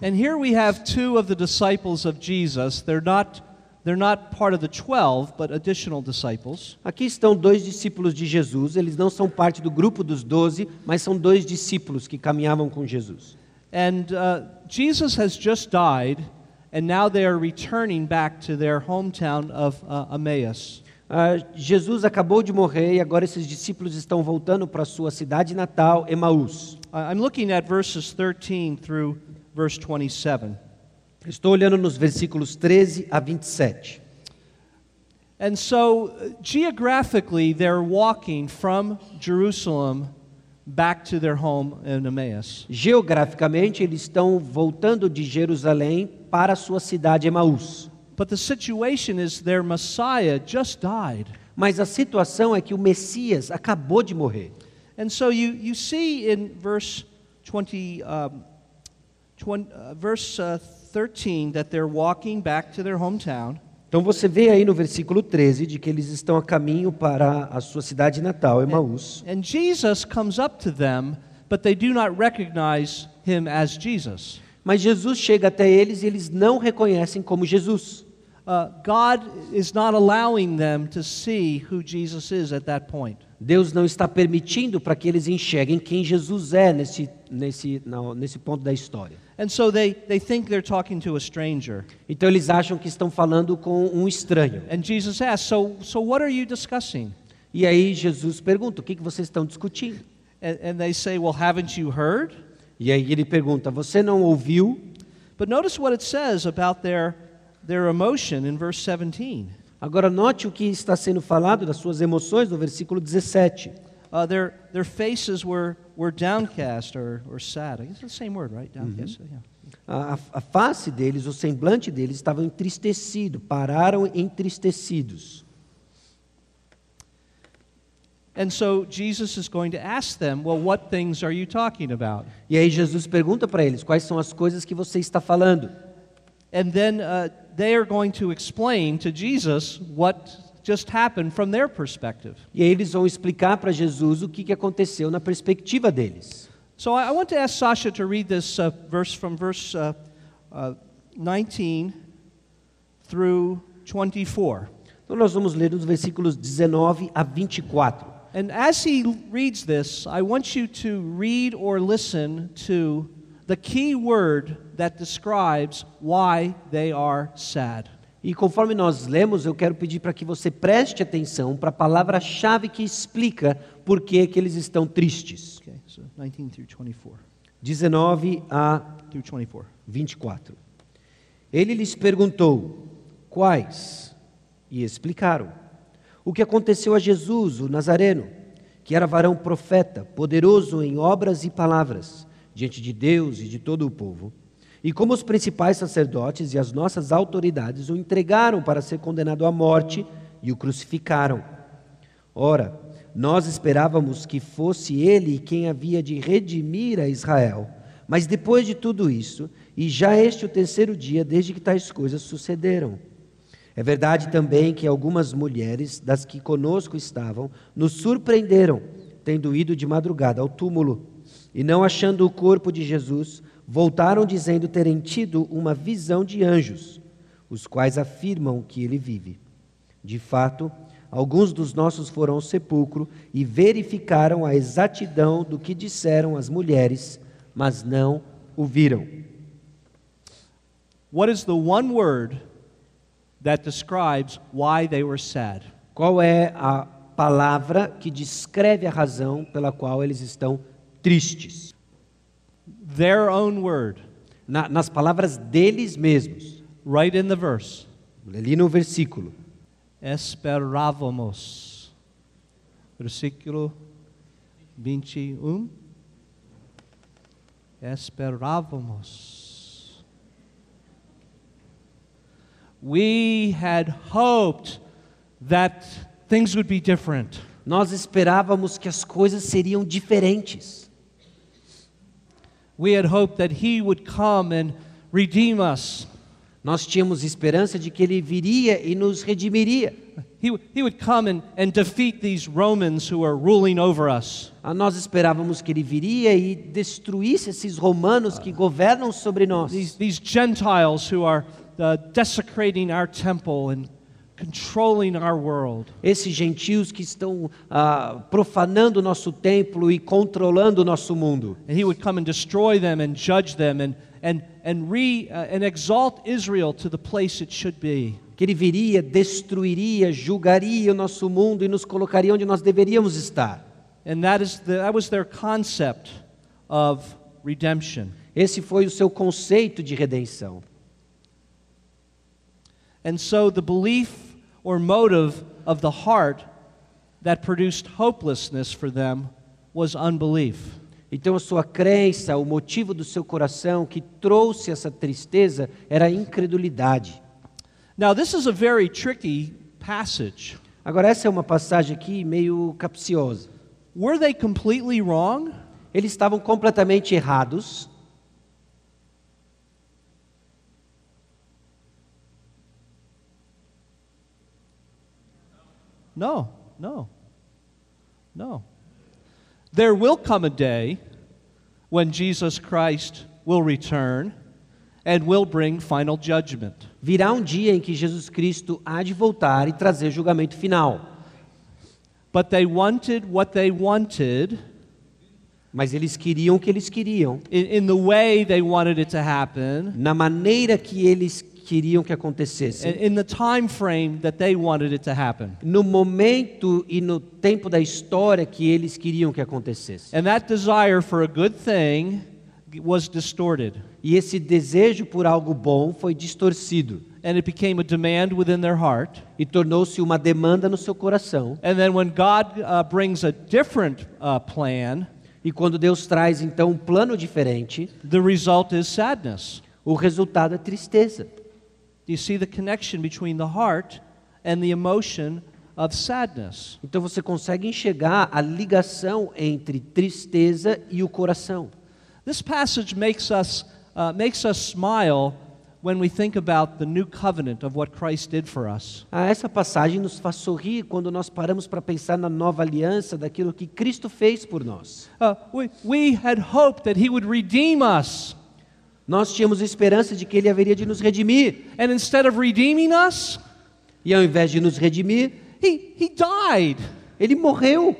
And here we have two of the disciples of Jesus. They're not, they're not part of the 12, but additional disciples.
Aqui estão dois discípulos de Jesus, eles não são parte do grupo dos doze, mas são dois discípulos que caminhavam com Jesus.
And uh, Jesus has just died, and now they are returning back to their hometown of uh, Emmaus.
Ah, Jesus acabou de morrer e agora esses discípulos estão voltando para sua cidade natal, Emaús.
I'm looking at verses 13 through verse 27.
Estou olhando nos versículos 13 a 27.
And so, uh, geographically, they're walking from Jerusalem back to their home in Emmaus.
Geograficamente, eles estão voltando de Jerusalém para sua cidade Emaús.
But the situation is their Messiah just died.
Mas a situação é que o Messias acabou de morrer.
And so you, you see in verse 20, um, 20 uh, verse uh, 13 that they're walking back to their hometown.
Então você vê aí no versículo 13 de que eles estão a caminho para a sua cidade natal, Emaús.
And Jesus comes up to them, but they do not recognize him as Jesus.
Mas Jesus chega até eles e eles não reconhecem como Jesus.
Uh, God is not allowing them to see who Jesus is at that point.
Deus não está permitindo para que eles enxerguem quem Jesus é nesse, nesse, não, nesse ponto da história.
And so they, they think they're talking to a stranger.
Então eles acham que estão falando com um estranho.
And Jesus asks, So, so what are you discussing?
E aí Jesus pergunta: o que, que vocês estão discutindo?
And, and they say, Well, haven't you heard?
E aí ele pergunta: você não ouviu?
But notice what it says about their, their emotion in verse 17.
Agora note o que está sendo falado das suas emoções no versículo 17.
Uh, their, their faces were, were downcast or, or sad. I guess it's the same word, right? Downcast, yeah.
A, a- face deles, o semblante deles estavam entristecido, pararam entristecidos.
And so Jesus is going to ask them, Well, what things are you talking about?
E aí Jesus pergunta para eles: quais são as coisas que você está falando?
And then uh, they are going to explain to Jesus what just happened from their perspective.
E aí eles vão explicar para Jesus o que, que aconteceu na perspectiva deles.
So I, want to ask Sasha to read this uh, verse from verse uh, uh, 19 through 24.
Então nós vamos ler nos versículos 19 a 24.
And as he reads this, I want you to read or listen to the key word that describes why they are sad.
E conforme nós lemos, eu quero pedir para que você preste atenção para a palavra-chave que explica por que, que eles estão tristes.
Okay, so 19 through 24.
19 a
Through 24.
24. Ele lhes perguntou: Quais? E explicaram. O que aconteceu a Jesus, o Nazareno, que era varão profeta, poderoso em obras e palavras, diante de Deus e de todo o povo. E como os principais sacerdotes e as nossas autoridades o entregaram para ser condenado à morte e o crucificaram. Ora, nós esperávamos que fosse ele quem havia de redimir a Israel. Mas depois de tudo isso, e já este o terceiro dia desde que tais coisas sucederam. É verdade também que algumas mulheres das que conosco estavam nos surpreenderam, tendo ido de madrugada ao túmulo. E não achando o corpo de Jesus, voltaram dizendo terem tido uma visão de anjos, os quais afirmam que ele vive. De fato, alguns dos nossos foram ao sepulcro e verificaram a exatidão do que disseram as mulheres, mas não o viram.
What is the one word that describes why they were sad?
Qual é a palavra que descreve a razão pela qual eles estão tristes?
Their own word,
Na- nas palavras deles mesmos,
right in the verse.
ali no versículo.
Esperávamos. Versículo 21. Esperávamos. We had hoped that things would be different.
Nós esperávamos que as coisas seriam diferentes.
We had hoped that He would come and redeem us.
Nós tínhamos esperança de que ele viria e nos redimiria.
He, he would come and, and defeat these Romans who are ruling over us.
Ah, Nós esperávamos que ele viria e destruísse esses romanos que governam sobre nós.
These, these Gentiles who are uh, desecrating our temple and controlling our world.
Esses gentios que estão ah, profanando o nosso templo e controlando o nosso mundo.
And he would come and destroy them and judge them and, and, and, re, uh, and exalt Israel to the place it should be.
Que ele viria, destruiria, julgaria o nosso mundo e nos colocaria onde nós deveríamos estar.
And that, is the, that was their concept of redemption.
Esse foi o seu conceito de redenção.
And so the belief or motive of the heart that produced hopelessness for them was unbelief.
Então a sua crença, o motivo do seu coração que trouxe essa tristeza era a incredulidade.
Now, this is a very tricky passage.
Agora essa é uma passagem aqui meio capciosa.
Were they completely wrong?
Eles estavam completamente errados.
No, no, no. There will come a day when Jesus Christ will return and will bring final judgment.
Virá um dia em que Jesus Cristo há de voltar e trazer julgamento final.
But they wanted what they wanted
Mas eles queriam o que eles queriam,
in, in the way they wanted it to happen,
na maneira que eles queriam que acontecesse,
in, the time frame that they wanted it to happen.
no momento e no tempo da história que eles queriam que acontecesse.
And that desire for a good thing was distorted.
E esse desejo por algo bom foi distorcido
And it became a demand within their heart.
e tornou-se uma demanda no seu coração.
And then when God uh, brings a different uh, plan,
E quando Deus traz então um plano diferente,
the result is sadness.
o resultado é tristeza.
Do you see the connection between the heart and the emotion of sadness?
Então você consegue enxergar a ligação entre tristeza e o coração.
This passage makes us, uh, makes us smile when we think about the new covenant of what Christ did for us.
Ah, essa passagem nos faz sorrir quando nós paramos para pensar na nova aliança, daquilo que Cristo fez por nós.
Uh, we, we had hoped that He would redeem us.
Nós tínhamos esperança de que Ele haveria de nos redimir.
And instead of redeeming us,
E ao invés de nos redimir,
He, he died.
Ele morreu.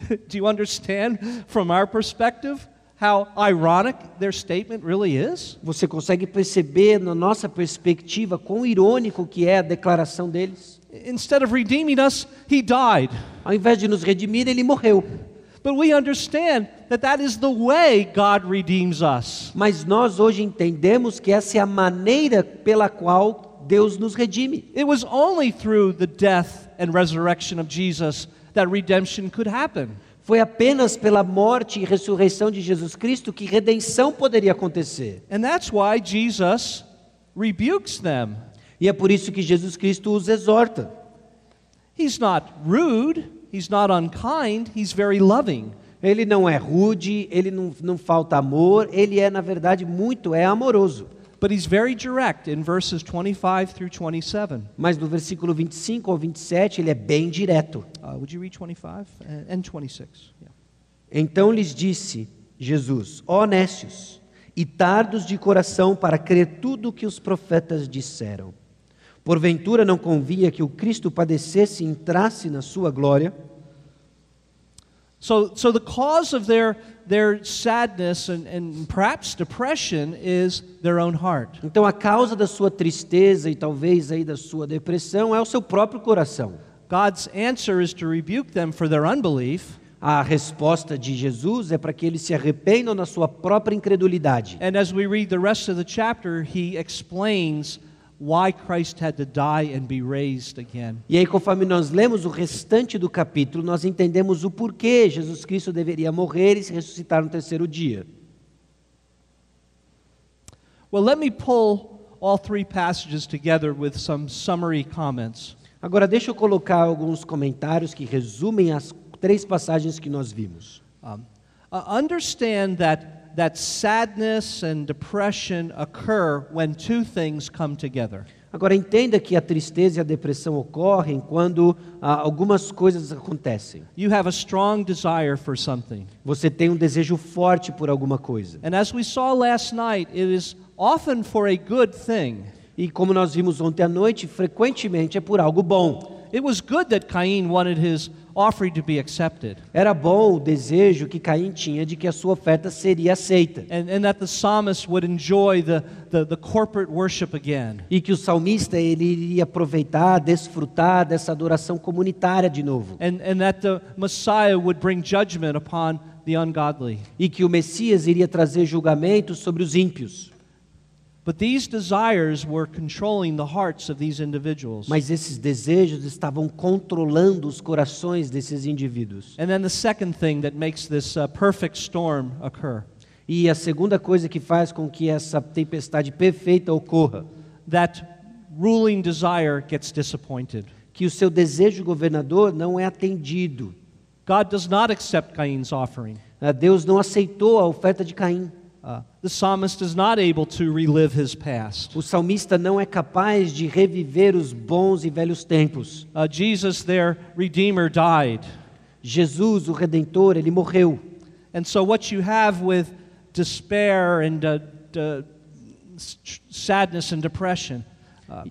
Do you understand from our perspective how ironic their statement really is?
Você consegue perceber, na nossa perspectiva, quão irônico que é a declaração deles?
Instead of redeeming us, he died.
Ao invés de nos redimir, Ele morreu.
But we understand that that is the way God redeems us.
Mas nós hoje entendemos que essa é a maneira pela qual Deus nos redime.
It was only through the death and resurrection of Jesus that redemption could happen.
Foi apenas pela morte e ressurreição de Jesus Cristo que redenção poderia acontecer.
And that's why Jesus rebukes them.
E é por isso que Jesus Cristo os exorta.
He's not rude, he's not unkind, he's very loving.
Ele não é rude, ele não, não falta amor, ele é, na verdade, muito é amoroso.
But he's very direct in verses 25 through 27.
Mas no versículo 25 ao 27, ele é bem direto.
Uh, would you read 25 and and 26? Yeah.
Então lhes disse Jesus: Ó nécios e tardos de coração para crer tudo o que os profetas disseram. Porventura não convinha que o Cristo padecesse e entrasse na sua glória?
So, so the cause of their, their sadness and, and perhaps depression is their own heart.
Então a causa da sua tristeza e talvez aí da sua depressão é o seu próprio coração.
God's answer is to rebuke them for their unbelief.
A resposta de Jesus é para que eles se arrependam na sua própria incredulidade.
And as we read the rest of the chapter, he explains why Christ had to die and be raised again.
E aí, conforme nós lemos o restante do capítulo, nós entendemos o porquê Jesus Cristo deveria morrer e se ressuscitar no terceiro dia.
Well, let me pull all three passages together with some summary comments.
Agora, deixa eu colocar alguns comentários que resumem as três passagens que nós vimos.
Um, uh, understand that, that sadness and depression occur when two things come together.
Agora, entenda que a tristeza e a depressão ocorrem quando ah, algumas coisas acontecem.
You have a strong desire for something.
Você tem um desejo forte por alguma coisa.
And as we saw last night, it is often for a good thing.
E como nós vimos ontem à noite, frequentemente é por algo bom.
It was good that Cain wanted his offering to be accepted,
Era bom o desejo que Caim tinha de que a sua oferta seria aceita.
and, and that the psalmist would enjoy the, the, the corporate worship again.
E que o salmista ele iria aproveitar, desfrutar dessa adoração comunitária de novo.
And, and that the Messiah would bring judgment upon the ungodly.
E que o Messias iria trazer julgamento sobre os ímpios. Mas esses desejos estavam controlando os corações desses indivíduos.
And then the second thing that makes this uh, perfect storm occur
E a segunda coisa que faz com que essa tempestade perfeita ocorra,
that ruling desire gets disappointed.
que o seu desejo governador não é atendido.
God does not accept Cain's offering.
Ah, Deus não aceitou a oferta de Caim.
Uh, the psalmist is not able to relive his past.
O salmista não é capaz de reviver os bons e velhos tempos.
Uh, Jesus, their Redeemer, died.
Jesus, o redentor, ele morreu.
And so, what you have with despair and uh, s- sadness and depression uh,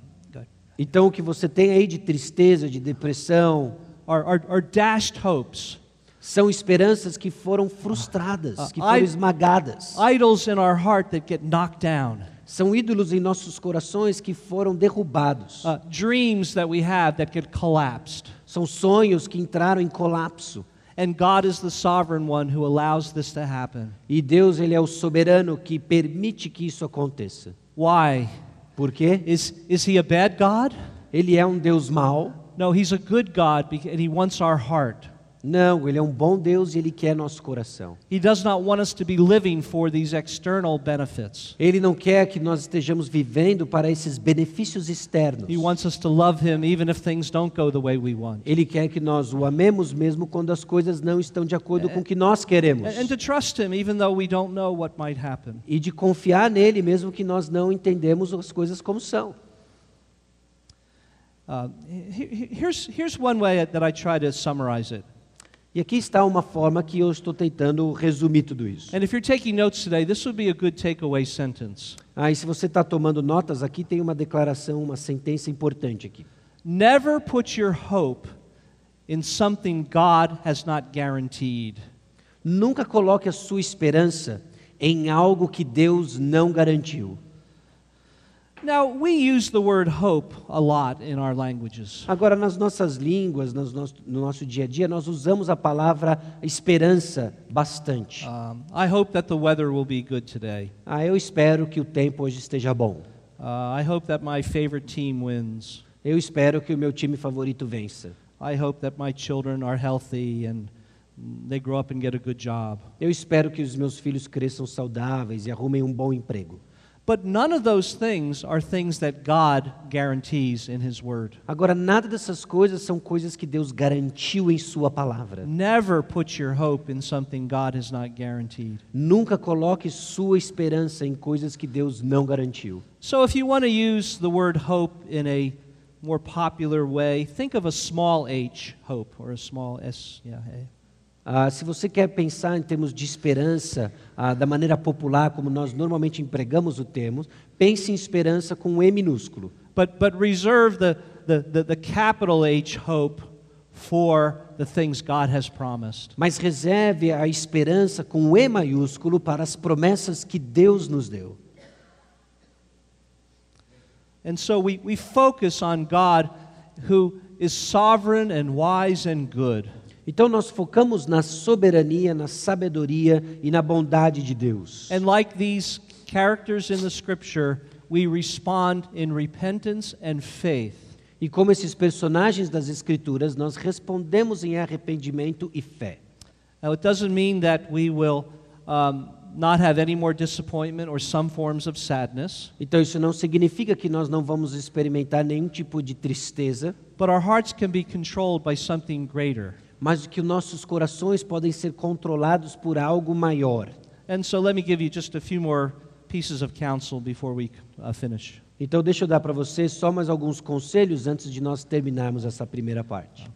Então o que você tem aí de tristeza, de depressão,
are, are, are dashed hopes,
são esperanças que foram frustradas, que
Ah,
foram esmagadas.
idols in our heart that get knocked down,
São ídolos em nossos corações que foram derrubados.
uh, dreams that we have that get collapsed.
São sonhos que entraram em colapso.
And God is the sovereign one who allows this to happen.
E Deus, ele é o soberano que permite que isso aconteça.
Why?
Por quê?
Is, is he a bad God?
Ele é um Deus mau?
No, he's a good God and he wants our heart.
Não, ele é um bom Deus e ele quer nosso coração.
He does not want us to be living for these external benefits.
Ele não quer que nós estejamos vivendo para esses benefícios externos.
He wants us to love him even if things don't go the way we want.
Ele quer que nós o amemos mesmo quando as coisas não estão de acordo com o que nós queremos.
And, and to trust him even though we don't know what might happen.
E de confiar nele mesmo que nós não entendemos as coisas como são.
Uh, he- he- here's, here's one way that I try to summarize it.
E aqui está uma forma que eu estou tentando resumir tudo isso.
And if you're taking notes today, this would be a good takeaway sentence.
Ah, e se você está tomando notas, aqui tem uma declaração, uma sentença importante aqui.
Never put your hope in something God has not guaranteed.
Nunca coloque a sua esperança em algo que Deus não garantiu.
Now, we use the word hope a lot in our languages.
Agora, nas nossas línguas, nas nos- no nosso dia a dia, nós usamos a palavra esperança bastante.
Um, I hope that the weather will be good today.
Ah, eu espero que o tempo hoje esteja bom.
Uh, I hope that my favorite team wins.
Eu espero que o meu time favorito vença.
I hope that my children are healthy and they grow up and get a good job.
Eu espero que os meus filhos cresçam saudáveis e arrumem um bom emprego.
But none of those things are things that God guarantees in His Word.
Agora, nada dessas coisas são coisas que Deus garantiu em Sua palavra.
Never put your hope in something God has not guaranteed.
Nunca coloque sua esperança em coisas que Deus não garantiu.
So, if you want to use the word hope in a more popular way, think of a small h, hope, or a small s, yeah, a.
Ah, se você quer pensar em termos de esperança, ah, da maneira popular como nós normalmente empregamos o termo, pense em esperança com um E minúsculo.
But, but reserve the, the, the, the capital H hope for the things God has promised.
Mas reserve a esperança com um E maiúsculo para as promessas que Deus nos deu.
And so we, we focus on God who is sovereign and wise and good.
Então nós focamos na soberania, na sabedoria e na bondade de Deus.
And like these characters in the scripture, we respond in repentance and faith.
E como esses personagens das Escrituras, nós respondemos em arrependimento e fé.
Now, it doesn't mean that we will um, not have any more disappointment or some forms of sadness,
Então isso não significa que nós não vamos experimentar nenhum tipo de tristeza,
but our hearts can be controlled by something greater.
Mas que os nossos corações podem ser controlados por algo maior.
And so, let me give you just a few more pieces of counsel before we uh, finish.
Então deixa eu dar para vocês só mais alguns conselhos antes de nós terminarmos essa primeira parte.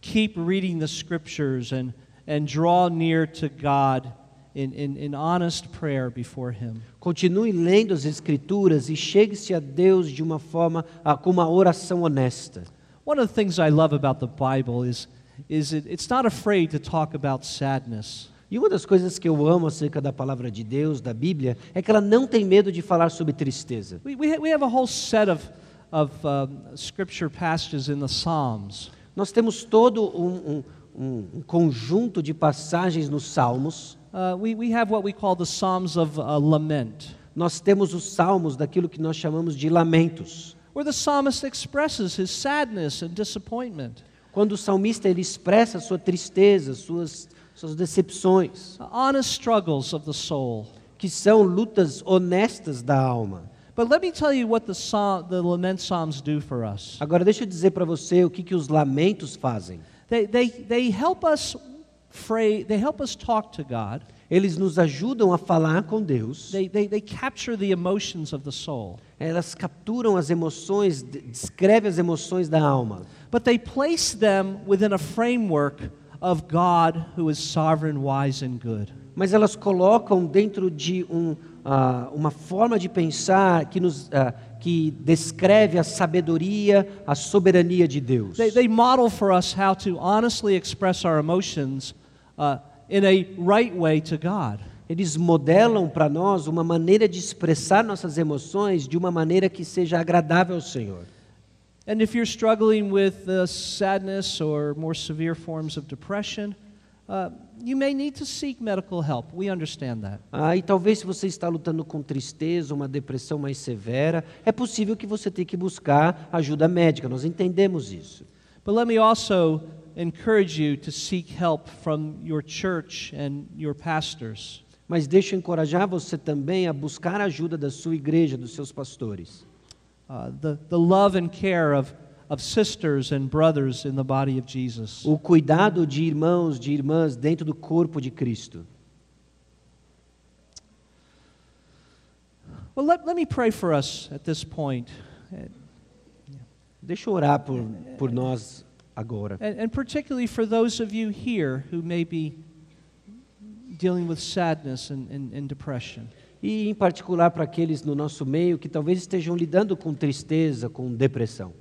Keep reading the scriptures and, and draw near to God in, in, in honest prayer before Him.
Continue lendo as Escrituras e chegue-se a Deus de uma forma com uma oração honesta.
One of the things I love about the Bible is, is it, it's not afraid to talk about sadness.
E uma das coisas que eu amo acerca da palavra de Deus, da Bíblia, é que ela não tem medo de falar sobre tristeza.
We, we, ha- we have a whole set of, of scripture passages in the Psalms.
Nós temos todo um- um- um conjunto de passagens nos Salmos.
Uh, we, we have what we call the Psalms of uh, Lament,
Nós temos os Salmos daquilo que nós chamamos de lamentos.
where the psalmist expresses his sadness and disappointment,
Quando o salmista ele expressa sua tristeza, suas, suas decepções,
honest struggles of the soul.
que são lutas honestas da alma.
But let me tell you what the, psalm, the Lament Psalms do for us.
Agora deixa eu dizer para você o que, que os lamentos fazem.
They, they, they help us pray, they help us talk to God.
Eles nos ajudam a falar com Deus.
They, they, they capture the emotions of the soul.
Elas capturam as emoções, de- descreve as emoções da alma.
But they place them within a framework of God who is sovereign, wise, and good.
Mas elas colocam dentro de um, ah, uma forma de pensar que, nos, ah, que descreve a sabedoria, a soberania de Deus.
They, they model for us how to honestly express our emotions uh, in a right way to God.
Eles modelam para nós uma maneira de expressar nossas emoções de uma maneira que seja agradável ao Senhor.
And if you're struggling with uh, sadness or more severe forms of depression, uh, you may need to seek medical help. We understand that.
Ah, e talvez se você está lutando com tristeza, uma depressão mais severa, é possível que você tenha que buscar ajuda médica. Nós entendemos isso.
But let me also encourage you to seek help from your church and your pastors.
Mas deixa eu encorajar você também a buscar ajuda da sua igreja, dos seus pastores.
Uh, the, the love and care of, of sisters and brothers in the body of Jesus.
O cuidado de irmãos, de irmãs dentro do corpo de Cristo.
Well, let, let me pray for us at this point.
Deixa eu orar por, por nós agora.
and, and particularly for those of you here who may be dealing with sadness and, and, and depression.
E em particular para aqueles no nosso meio que talvez estejam lidando com tristeza, com depressão.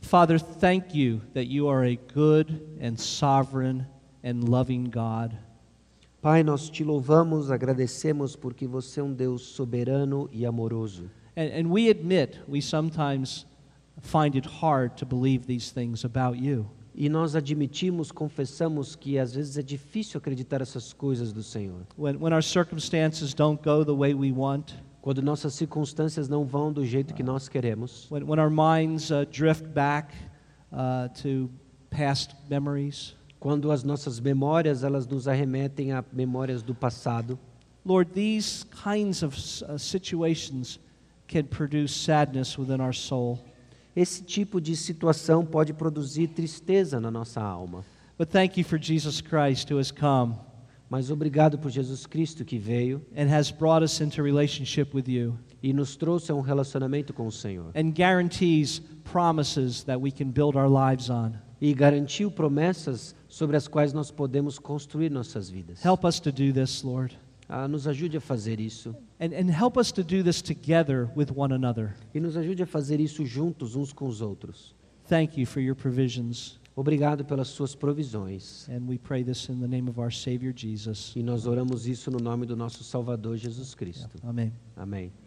Father, thank you that you are a good and sovereign and loving God.
Pai, nós te louvamos, agradecemos porque você é um Deus soberano e amoroso.
And, and we admit we sometimes find it hard to believe these things about you.
E nós admitimos, confessamos que às vezes é difícil acreditar essas coisas do Senhor.
When, when our circumstances don't go the way we want,
Quando nossas circunstâncias não vão do jeito que nós queremos.
when, when our minds uh, drift back uh, to past memories.
Quando as nossas memórias, elas nos arremetem a memórias do passado.
Lord, these kinds of uh, situations can produce sadness within our soul.
Esse tipo de situação pode produzir tristeza na nossa alma.
But thank you for Jesus Christ who has come
Mas obrigado por Jesus Cristo que veio
and has brought us into relationship with you
e nos trouxe a um relacionamento com o Senhor.
and guarantees promises that we can build our lives on.
e garantiu promessas sobre as quais nós podemos construir nossas vidas.
Help us to do this, Lord.
Ah, nos ajude a fazer isso
And, and help us to do this together with one another.
e nos ajude a fazer isso juntos uns com os outros.
Thank you for your provisions.
Obrigado pelas suas provisões.
And we pray this in the name of our Savior Jesus.
E nós oramos isso no nome do nosso Salvador Jesus Cristo.
Amen.
Amém.